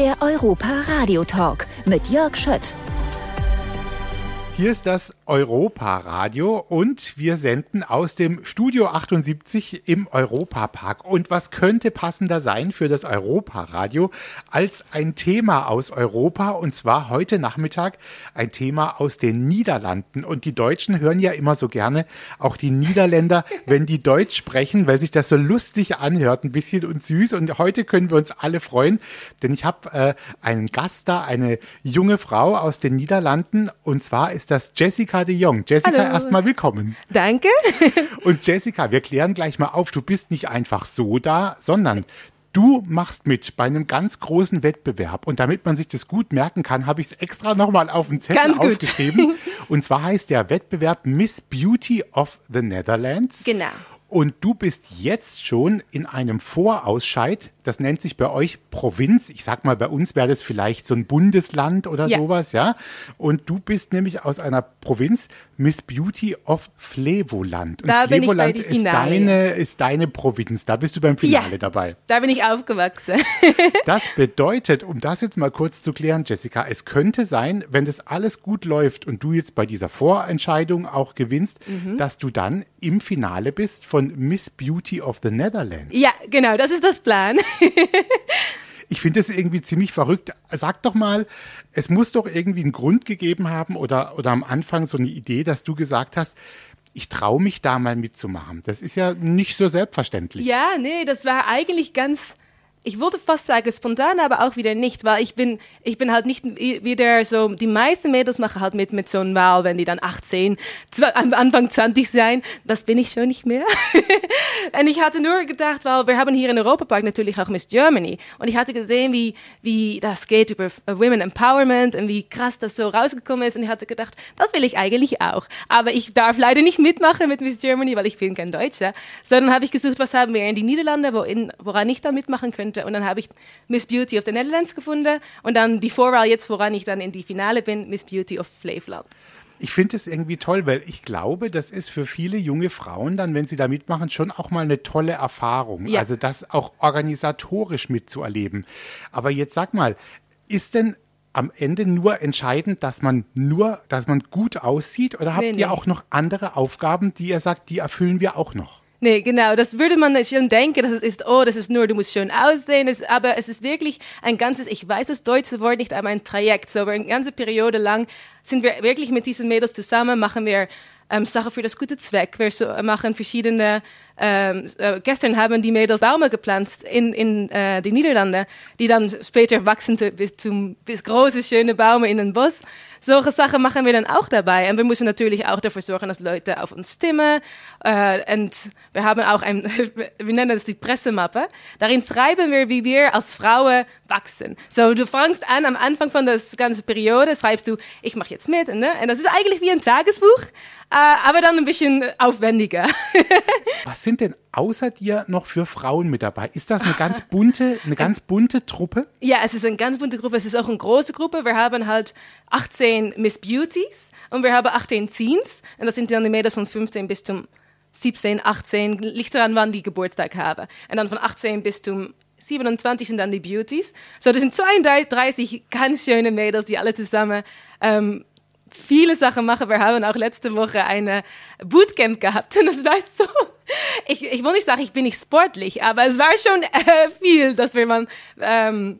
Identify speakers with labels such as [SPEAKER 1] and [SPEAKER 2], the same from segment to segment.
[SPEAKER 1] Der Europa Radio Talk mit Jörg Schött.
[SPEAKER 2] Hier ist das Europa-Radio und wir senden aus dem Studio 78 im Europapark. Und was könnte passender sein für das Europa-Radio als ein Thema aus Europa und zwar heute Nachmittag ein Thema aus den Niederlanden. Und die Deutschen hören ja immer so gerne auch die Niederländer, wenn die Deutsch sprechen, weil sich das so lustig anhört, ein bisschen und süß. Und heute können wir uns alle freuen, denn ich habe äh, einen Gast da, eine junge Frau aus den Niederlanden und zwar ist das Jessica de Jong. Jessica, erstmal willkommen.
[SPEAKER 3] Danke.
[SPEAKER 2] Und Jessica, wir klären gleich mal auf, du bist nicht einfach so da, sondern Du machst mit bei einem ganz großen Wettbewerb und damit man sich das gut merken kann, habe ich es extra nochmal auf den Zettel
[SPEAKER 3] Ganz gut.
[SPEAKER 2] aufgeschrieben. Und zwar heißt der Wettbewerb Miss Beauty of the Netherlands.
[SPEAKER 3] Genau.
[SPEAKER 2] Und du bist jetzt schon in einem Vorausscheid, das nennt sich bei euch Provinz. Ich sag mal, bei uns wäre das vielleicht so ein Bundesland oder
[SPEAKER 3] Ja.
[SPEAKER 2] sowas, ja. Und du bist nämlich aus einer Provinz Miss Beauty of Flevoland. Und
[SPEAKER 3] Da bin ich bei
[SPEAKER 2] Flevoland ist deine, ist deine Provinz. Da bist du beim Finale
[SPEAKER 3] Ja.
[SPEAKER 2] dabei.
[SPEAKER 3] Da bin ich aufgewachsen.
[SPEAKER 2] Das bedeutet, um das jetzt mal kurz zu klären, Jessica, es könnte sein, wenn das alles gut läuft und du jetzt bei dieser Vorentscheidung auch gewinnst,
[SPEAKER 3] Mhm.
[SPEAKER 2] dass du dann im Finale bist von Miss Beauty of the Netherlands.
[SPEAKER 3] ja, genau, das ist das Plan.
[SPEAKER 2] Ich finde das irgendwie ziemlich verrückt. Sag doch mal, es muss doch irgendwie einen Grund gegeben haben oder, oder am Anfang so eine Idee, dass du gesagt hast, ich traue mich da mal mitzumachen. Das ist ja nicht so selbstverständlich.
[SPEAKER 3] Ja, nee, das war eigentlich ganz, ich würde fast sagen spontan, aber auch wieder nicht, weil ich bin, ich bin halt nicht wieder so, die meisten Mädels machen halt mit mit so einem Wahl, wenn die dann 18, zw- am Anfang 20 sein, das bin ich schon nicht mehr. und ich hatte nur gedacht, weil wir haben hier in Europapark natürlich auch Miss Germany. Und ich hatte gesehen, wie, wie das geht über äh, Women Empowerment und wie krass das so rausgekommen ist. Und ich hatte gedacht, das will ich eigentlich auch. Aber ich darf leider nicht mitmachen mit Miss Germany, weil ich bin kein Deutscher, sondern habe ich gesucht, was haben wir in die Niederlande, wo in, woran ich dann mitmachen könnte und dann habe ich Miss Beauty of the Netherlands gefunden und dann die Vorwahl jetzt, woran ich dann in die Finale bin, Miss Beauty of Flevoland.
[SPEAKER 2] Ich finde es irgendwie toll, weil ich glaube, das ist für viele junge Frauen dann, wenn sie da mitmachen, schon auch mal eine tolle Erfahrung.
[SPEAKER 3] Ja.
[SPEAKER 2] Also das auch organisatorisch mitzuerleben. Aber jetzt sag mal, ist denn am Ende nur entscheidend, dass man nur, dass man gut aussieht oder habt
[SPEAKER 3] Nee,
[SPEAKER 2] ihr
[SPEAKER 3] nee.
[SPEAKER 2] auch noch andere Aufgaben, die ihr sagt, die erfüllen wir auch noch?
[SPEAKER 3] Nee, genau, das würde man schon denken, dass es ist, oh, das ist nur, du musst schön aussehen, es, aber es ist wirklich ein ganzes, ich weiß das deutsche Wort nicht, aber ein Trajekt. So, über eine ganze Periode lang sind wir wirklich mit diesen Mädels zusammen, machen wir ähm, Sachen für das gute Zweck. Wir so, machen verschiedene, ähm, äh, gestern haben die Mädels Bäume gepflanzt in, in äh, die Niederlande, die dann später wachsen zu- bis zum bis große, schöne Bäume in den Bus. Solche Sachen machen wir dann auch dabei. Und wir müssen natürlich auch dafür sorgen, dass Leute auf uns stimmen. Äh, und wir haben auch ein, wir nennen das die Pressemappe. Darin schreiben wir, wie wir als Frauen wachsen. So, du fängst an, am Anfang von der ganzen Periode schreibst du, ich mache jetzt mit. Ne? Und das ist eigentlich wie ein Tagesbuch, aber dann ein bisschen aufwendiger.
[SPEAKER 2] Was sind denn außer dir noch für Frauen mit dabei? Ist das eine ganz bunte, eine ganz bunte Truppe?
[SPEAKER 3] Ja, es ist eine ganz bunte Gruppe. Es ist auch eine große Gruppe. Wir haben halt 18 Miss Beauties und wir haben 18 Teens. Und das sind dann die Mädels von 15 bis zum 17, 18. Liegt daran, wann die Geburtstag haben. Und dann von 18 bis zum 27 sind dann die Beauties. So, das sind 32 ganz schöne Mädels, die alle zusammen ähm, viele Sachen machen. Wir haben auch letzte Woche eine Bootcamp gehabt und das war so. Ich, ich will nicht sagen, ich bin nicht sportlich, aber es war schon äh, viel, dass wir mal, ähm,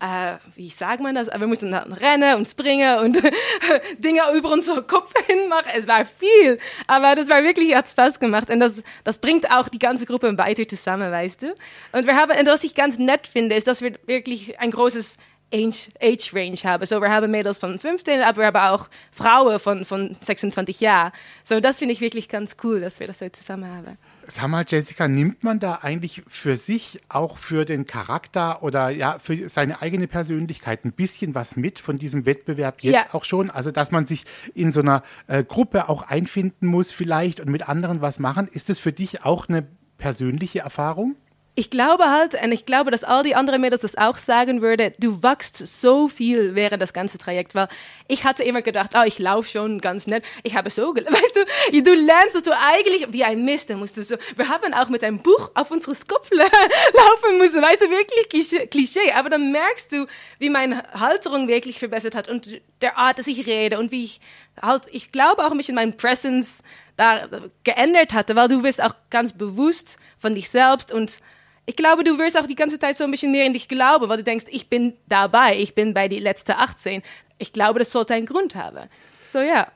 [SPEAKER 3] äh, wie sagt man das? Wir mussten dann rennen und springen und Dinge über unseren Kopf hin machen. Es war viel, aber das war wirklich, hat Spaß gemacht und das, das bringt auch die ganze Gruppe weiter zusammen, weißt du? Und wir haben, und was ich ganz nett finde, ist, dass wir wirklich ein großes Age, Age Range haben. So, wir haben Mädels von 15, aber wir haben auch Frauen von, von 26 Jahren. So, das finde ich wirklich ganz cool, dass wir das so zusammen haben.
[SPEAKER 2] Sag mal, Jessica, nimmt man da eigentlich für sich, auch für den Charakter oder ja, für seine eigene Persönlichkeit ein bisschen was mit von diesem Wettbewerb jetzt
[SPEAKER 3] Ja.
[SPEAKER 2] auch schon? Also, dass man sich in so einer äh, Gruppe auch einfinden muss vielleicht und mit anderen was machen. Ist das für dich auch eine persönliche Erfahrung?
[SPEAKER 3] Ich glaube halt, und ich glaube, dass all die anderen Mädels das auch sagen würden, du wachst so viel während das ganze Trajekt, weil ich hatte immer gedacht, oh, ich laufe schon ganz nett. Ich habe so, weißt du, du lernst, dass du eigentlich wie ein Mist, musst du so, wir haben auch mit einem Buch auf unsere Kopf laufen müssen, weißt du, wirklich Klischee, aber dann merkst du, wie meine Halterung wirklich verbessert hat und der Art, dass ich rede und wie ich halt, ich glaube auch mich in meinem Presence da geändert hatte, weil du bist auch ganz bewusst von dich selbst und ich glaube, du wirst auch die ganze Zeit so ein bisschen mehr in dich glauben, weil du denkst, ich bin dabei, ich bin bei die letzten 18. Ich glaube, das sollte einen Grund haben. So, ja.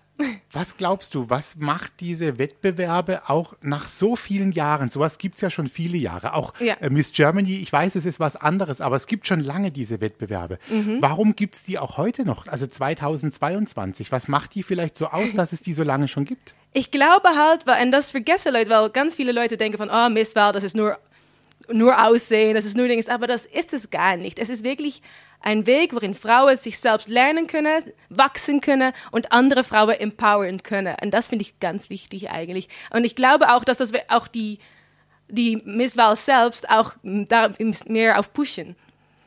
[SPEAKER 2] Was glaubst du, was macht diese Wettbewerbe auch nach so vielen Jahren? Sowas gibt es ja schon viele Jahre. Auch ja. äh, Miss Germany, ich weiß, es ist was anderes, aber es gibt schon lange diese Wettbewerbe. Mhm. Warum gibt es die auch heute noch, also 2022? Was macht die vielleicht so aus, dass es die so lange schon gibt?
[SPEAKER 3] Ich glaube halt, und das vergessen Leute, weil ganz viele Leute denken von, oh, Miss Wahl, das ist nur nur Aussehen, das ist nur Dings, aber das ist es gar nicht. Es ist wirklich ein Weg, worin Frauen sich selbst lernen können, wachsen können und andere Frauen empowern können. Und das finde ich ganz wichtig eigentlich. Und ich glaube auch, dass das auch die, die Misswahl selbst auch da mehr auf pushen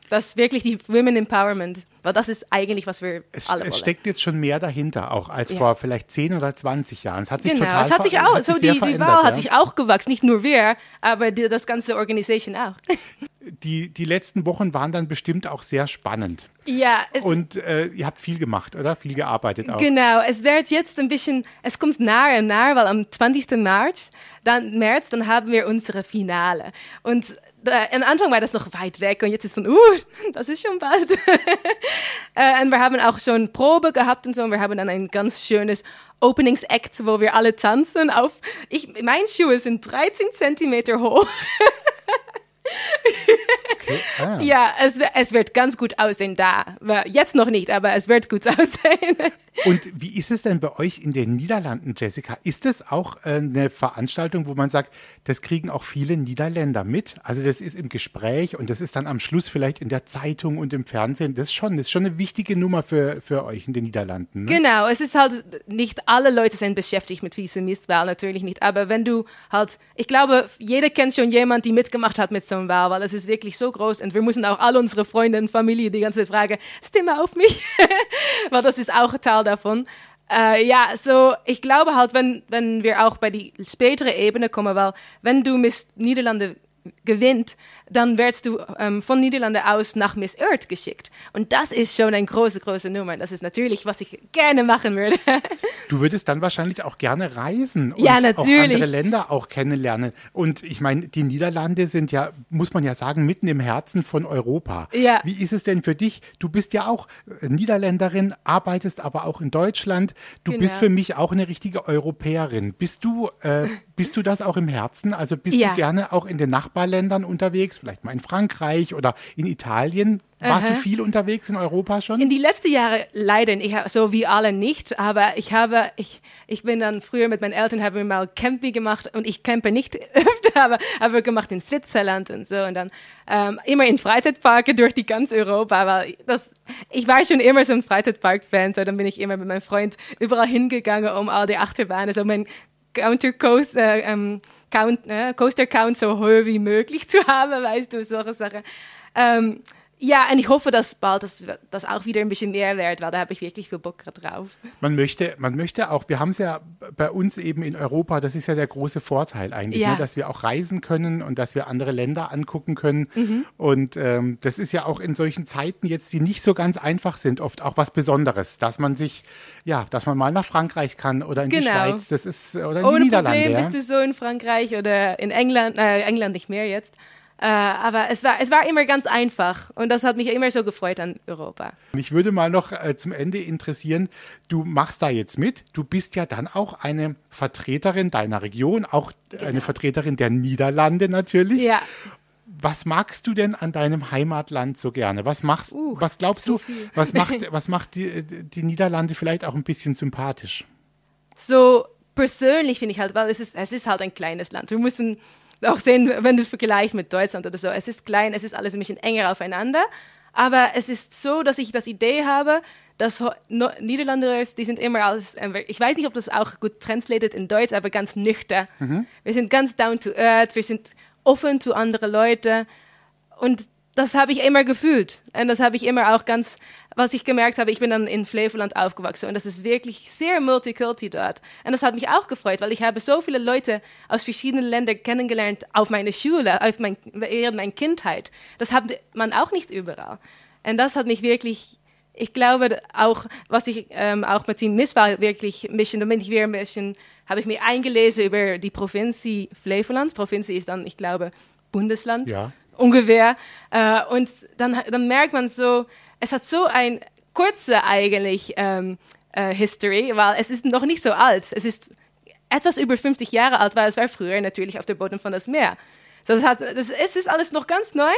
[SPEAKER 3] das wirklich die Women Empowerment, weil das ist eigentlich, was wir
[SPEAKER 2] es,
[SPEAKER 3] alle
[SPEAKER 2] wollen.
[SPEAKER 3] Es
[SPEAKER 2] steckt jetzt schon mehr dahinter, auch als ja. vor vielleicht 10 oder 20 Jahren. Es hat sich
[SPEAKER 3] genau,
[SPEAKER 2] total
[SPEAKER 3] es hat sich auch, hat so die, die Wahl ja? hat sich auch gewachsen, nicht nur wir, aber die, das ganze Organisation auch.
[SPEAKER 2] Die, die letzten Wochen waren dann bestimmt auch sehr spannend.
[SPEAKER 3] Ja.
[SPEAKER 2] und äh, ihr habt viel gemacht, oder? Viel gearbeitet auch.
[SPEAKER 3] Genau, es wird jetzt ein bisschen, es kommt nahe und nahe, weil am 20. März, dann März, dann haben wir unsere Finale. Und am Anfang war das noch weit weg und jetzt ist von, uh, das ist schon bald. äh, und wir haben auch schon Probe gehabt und so und wir haben dann ein ganz schönes Openings-Act, wo wir alle tanzen auf, ich, meine Schuhe sind 13 Zentimeter hoch. Okay. Ah. Ja, es, es wird ganz gut aussehen da. Jetzt noch nicht, aber es wird gut aussehen.
[SPEAKER 2] Und wie ist es denn bei euch in den Niederlanden, Jessica? Ist es auch äh, eine Veranstaltung, wo man sagt, das kriegen auch viele Niederländer mit? Also das ist im Gespräch und das ist dann am Schluss vielleicht in der Zeitung und im Fernsehen. Das ist schon, das ist schon eine wichtige Nummer für, für euch in den Niederlanden.
[SPEAKER 3] Ne? Genau, es ist halt, nicht alle Leute sind beschäftigt mit dieser Mistwahl, natürlich nicht. Aber wenn du halt, ich glaube, jeder kennt schon jemanden, die mitgemacht hat mit so einem Wahl, weil es ist wirklich so groß und wir müssen auch alle unsere Freunde und Familie die ganze Zeit fragen, stimme auf mich, weil das ist auch Teil davon. Äh, ja, so ich glaube halt, wenn, wenn wir auch bei die spätere Ebene kommen, weil wenn du Miss Niederlande gewinnt, dann wirst du ähm, von Niederlande aus nach Miss Earth geschickt. Und das ist schon eine große, große Nummer. Das ist natürlich, was ich gerne machen würde.
[SPEAKER 2] Du würdest dann wahrscheinlich auch gerne reisen und
[SPEAKER 3] ja, natürlich.
[SPEAKER 2] andere Länder auch kennenlernen. Und ich meine, die Niederlande sind ja, muss man ja sagen, mitten im Herzen von Europa.
[SPEAKER 3] Ja.
[SPEAKER 2] Wie ist es denn für dich? Du bist ja auch äh, Niederländerin, arbeitest aber auch in Deutschland. Du genau. bist für mich auch eine richtige Europäerin. Bist du, äh, bist du das auch im Herzen? Also bist ja. du gerne auch in den Nachbarländern unterwegs? vielleicht mal in Frankreich oder in Italien. Warst Aha. du viel unterwegs in Europa schon?
[SPEAKER 3] In die letzten Jahre leider ich, so wie alle nicht, aber ich habe, ich, ich bin dann früher mit meinen Eltern, haben wir mal Camping gemacht und ich campe nicht öfter, aber habe gemacht in Switzerland und so und dann ähm, immer in Freizeitparken durch die ganze Europa, weil das, ich war schon immer so ein Freizeitpark-Fan, so dann bin ich immer mit meinem Freund überall hingegangen, um all die Achterbahnen, so mein Counter Coast, äh, ähm, Count, äh, Coaster Count so hoch wie möglich zu haben, weißt du, solche Sachen. Ähm, ja, und ich hoffe, dass bald das, das auch wieder ein bisschen mehr wird, weil da habe ich wirklich viel Bock drauf.
[SPEAKER 2] Man möchte, man möchte auch, wir haben es ja bei uns eben in Europa, das ist ja der große Vorteil eigentlich, ja. ne, dass wir auch reisen können und dass wir andere Länder angucken können. Mhm. Und ähm, das ist ja auch in solchen Zeiten jetzt, die nicht so ganz einfach sind, oft auch was Besonderes, dass man sich, ja, dass man mal nach Frankreich kann oder in genau. die Schweiz, das ist, oder in
[SPEAKER 3] Ohne
[SPEAKER 2] die Niederlande.
[SPEAKER 3] Problem ja. bist du so in Frankreich oder in England, äh, England nicht mehr jetzt. Äh, aber es war, es war immer ganz einfach und das hat mich immer so gefreut an Europa.
[SPEAKER 2] Mich würde mal noch äh, zum Ende interessieren, du machst da jetzt mit, du bist ja dann auch eine Vertreterin deiner Region, auch genau. eine Vertreterin der Niederlande natürlich.
[SPEAKER 3] Ja.
[SPEAKER 2] Was magst du denn an deinem Heimatland so gerne? Was machst, uh, was glaubst du, was macht, was macht die, die Niederlande vielleicht auch ein bisschen sympathisch?
[SPEAKER 3] So persönlich finde ich halt, weil es ist, es ist halt ein kleines Land. Wir müssen auch sehen, wenn du vergleichst mit Deutschland oder so. Es ist klein, es ist alles ein bisschen enger aufeinander. Aber es ist so, dass ich das Idee habe, dass Niederländer, die sind immer als, ich weiß nicht, ob das auch gut translated in Deutsch, aber ganz nüchtern. Mhm. Wir sind ganz down to earth, wir sind offen zu anderen Leuten. Und das habe ich immer gefühlt. Und das habe ich immer auch ganz, was ich gemerkt habe, ich bin dann in Flevoland aufgewachsen und das ist wirklich sehr multikulti dort. Und das hat mich auch gefreut, weil ich habe so viele Leute aus verschiedenen Ländern kennengelernt auf meiner Schule, auf mein, während meiner Kindheit. Das hat man auch nicht überall. Und das hat mich wirklich, ich glaube auch, was ich ähm, auch mit dem Misswahl wirklich ein bisschen, da bin ich wieder ein bisschen, habe ich mir eingelesen über die Provinz Flevoland. Provinz ist dann, ich glaube, Bundesland.
[SPEAKER 2] Ja
[SPEAKER 3] ungefähr. Äh, und dann, dann merkt man so, es hat so ein kurze eigentlich ähm, äh, History, weil es ist noch nicht so alt. Es ist etwas über 50 Jahre alt, weil es war früher natürlich auf dem Boden von das Meer. So, das hat, das, es ist alles noch ganz neu.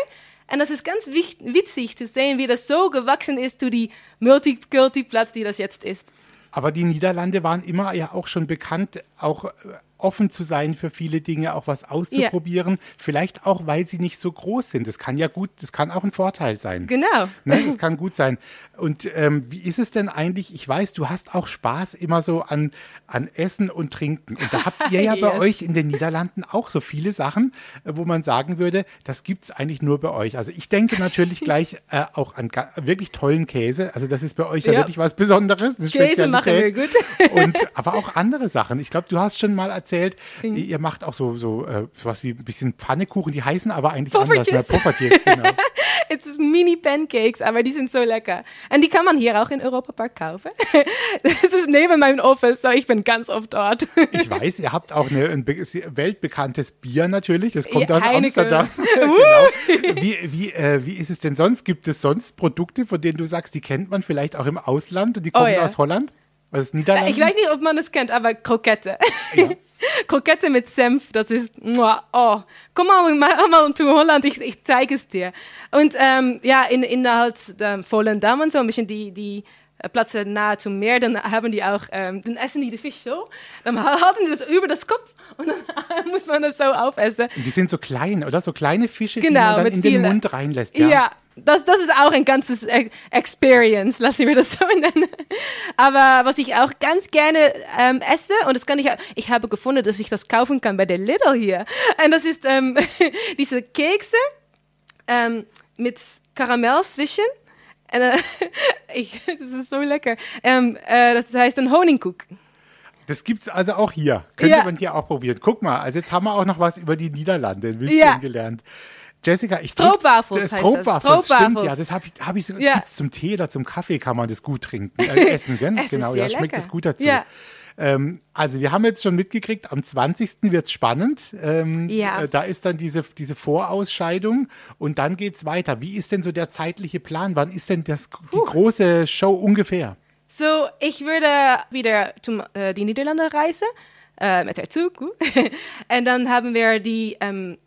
[SPEAKER 3] Und das ist ganz witzig zu sehen, wie das so gewachsen ist zu die Multikulti-Platz, die das jetzt ist.
[SPEAKER 2] Aber die Niederlande waren immer ja auch schon bekannt, auch äh, offen zu sein für viele Dinge, auch was auszuprobieren. Ja. Vielleicht auch, weil sie nicht so groß sind. Das kann ja gut, das kann auch ein Vorteil sein.
[SPEAKER 3] Genau.
[SPEAKER 2] Ne, das kann gut sein. Und ähm, wie ist es denn eigentlich? Ich weiß, du hast auch Spaß immer so an, an Essen und Trinken. Und da habt ihr ja yes. bei euch in den Niederlanden auch so viele Sachen, äh, wo man sagen würde, das gibt es eigentlich nur bei euch. Also ich denke natürlich gleich äh, auch an wirklich tollen Käse. Also das ist bei euch ja, ja wirklich was Besonderes.
[SPEAKER 3] Käse machen wir gut.
[SPEAKER 2] und, aber auch andere Sachen. Ich glaube, du hast schon mal erzählt, ihr macht auch so, so äh, was wie ein bisschen Pfannekuchen, die heißen aber eigentlich
[SPEAKER 3] Puffertjes.
[SPEAKER 2] anders. Ne? Puffertjes, genau.
[SPEAKER 3] Es ist Mini-Pancakes, aber die sind so lecker. Und die kann man hier auch in Europa Park kaufen. Das ist neben meinem Office, so ich bin ganz oft dort.
[SPEAKER 2] Ich weiß, ihr habt auch eine, ein weltbekanntes Bier natürlich, das kommt aus Heineken. Amsterdam. genau. Wie, wie, äh, wie ist es denn sonst? Gibt es sonst Produkte, von denen du sagst, die kennt man vielleicht auch im Ausland und die kommen oh, ja. aus Holland? Was ist Niederlande?
[SPEAKER 3] Ich weiß nicht, ob man es kennt, aber Krokette. Ja. Krokette mit Senf, das ist, oh, komm mal, mal, mal zu Holland, ich, ich zeige es dir. Und ähm, ja, in, in halt der Volendam und so, ein bisschen die, die Plätze nahe zum Meer, dann haben die auch, ähm, dann essen die die Fisch so, dann halten die das über das Kopf und dann muss man das so aufessen.
[SPEAKER 2] Und die sind so klein, oder? So kleine Fische, genau, die man dann in den Mund reinlässt. Ja,
[SPEAKER 3] ja das, das ist auch ein ganzes Experience, lassen wir das so nennen. Aber was ich auch ganz gerne ähm, esse, und das kann ich, ich habe gefunden, dass ich das kaufen kann bei der Lidl hier. Und das ist ähm, diese Kekse ähm, mit Karamell zwischen. Äh, ich, das ist so lecker. Ähm, äh, das heißt ein Honigkuck.
[SPEAKER 2] Das gibt es also auch hier. Könnte ja. man hier auch probieren. Guck mal, also jetzt haben wir auch noch was über die Niederlande ein bisschen ja. gelernt. Jessica, ich
[SPEAKER 3] Stroopwafels
[SPEAKER 2] Stroopwafels, stimmt, ja. Das habe ich, hab ich so, ja. zum Tee oder zum Kaffee kann man das gut trinken, äh, essen, gell?
[SPEAKER 3] Es
[SPEAKER 2] genau,
[SPEAKER 3] ja,
[SPEAKER 2] schmeckt
[SPEAKER 3] es
[SPEAKER 2] gut dazu. Ja. Ähm, also wir haben jetzt schon mitgekriegt, am 20. wird es spannend. Ähm,
[SPEAKER 3] ja.
[SPEAKER 2] Äh, da ist dann diese, diese Vorausscheidung und dann geht es weiter. Wie ist denn so der zeitliche Plan? Wann ist denn das, die große Show ungefähr?
[SPEAKER 3] So, ich würde wieder zum äh, die Niederlande reisen äh, mit der Zug. und dann haben wir die ähm,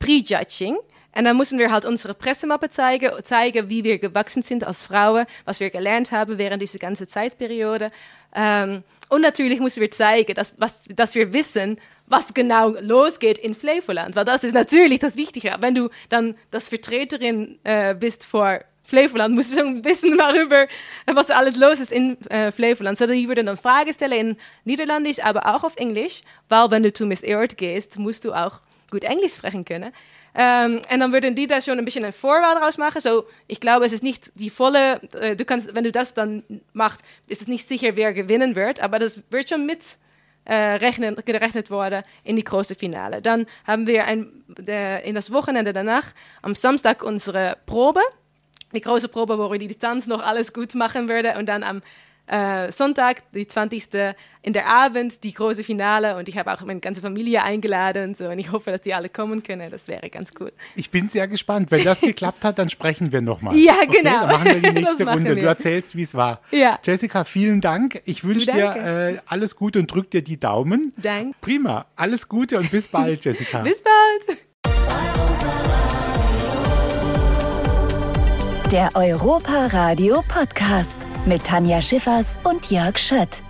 [SPEAKER 3] Prejudging. Und dann müssen wir halt unsere Pressemappe zeigen, zeigen, wie wir gewachsen sind als Frauen, was wir gelernt haben während dieser ganzen Zeitperiode. Ähm, und natürlich müssen wir zeigen, dass, was, wir wissen, was genau losgeht in Flevoland. Weil das ist natürlich das Wichtige. Wenn du dann das Vertreterin äh, bist vor Flevoland, musst du schon wissen darüber, was alles los ist in äh, Flevoland. So, die würden dann Fragen stellen in Niederländisch, aber auch auf Englisch. Weil wenn du zu Miss Earth gehst, musst du auch gut Englisch sprechen können. Ähm, und dann würden die da schon ein bisschen eine Vorwahl draus machen. So, ich glaube, es ist nicht die volle, äh, du kannst, wenn du das dann machst, ist es nicht sicher, wer gewinnen wird, aber das wird schon mit äh, rechnen, gerechnet worden in die große Finale. Dann haben wir ein, der, in das Wochenende danach, am Samstag, unsere Probe. Die große Probe, wo wir die Distanz noch alles gut machen würden. Und dann am äh, Sonntag, die 20. in der Abend, die große Finale und ich habe auch meine ganze Familie eingeladen und so und ich hoffe, dass die alle kommen können. Das wäre ganz cool.
[SPEAKER 2] Ich bin sehr gespannt. Wenn das geklappt hat, dann sprechen wir nochmal.
[SPEAKER 3] Ja, okay, genau.
[SPEAKER 2] Dann machen wir die nächste Runde. Wir. Du erzählst, wie es war.
[SPEAKER 3] Ja.
[SPEAKER 2] Jessica, vielen Dank. Ich wünsche dir äh, alles Gute und drück dir die Daumen.
[SPEAKER 3] Danke.
[SPEAKER 2] Prima. Alles Gute und bis bald, Jessica.
[SPEAKER 3] bis bald.
[SPEAKER 1] Der Europa Radio Podcast mit Tanja Schiffers und Jörg Schött.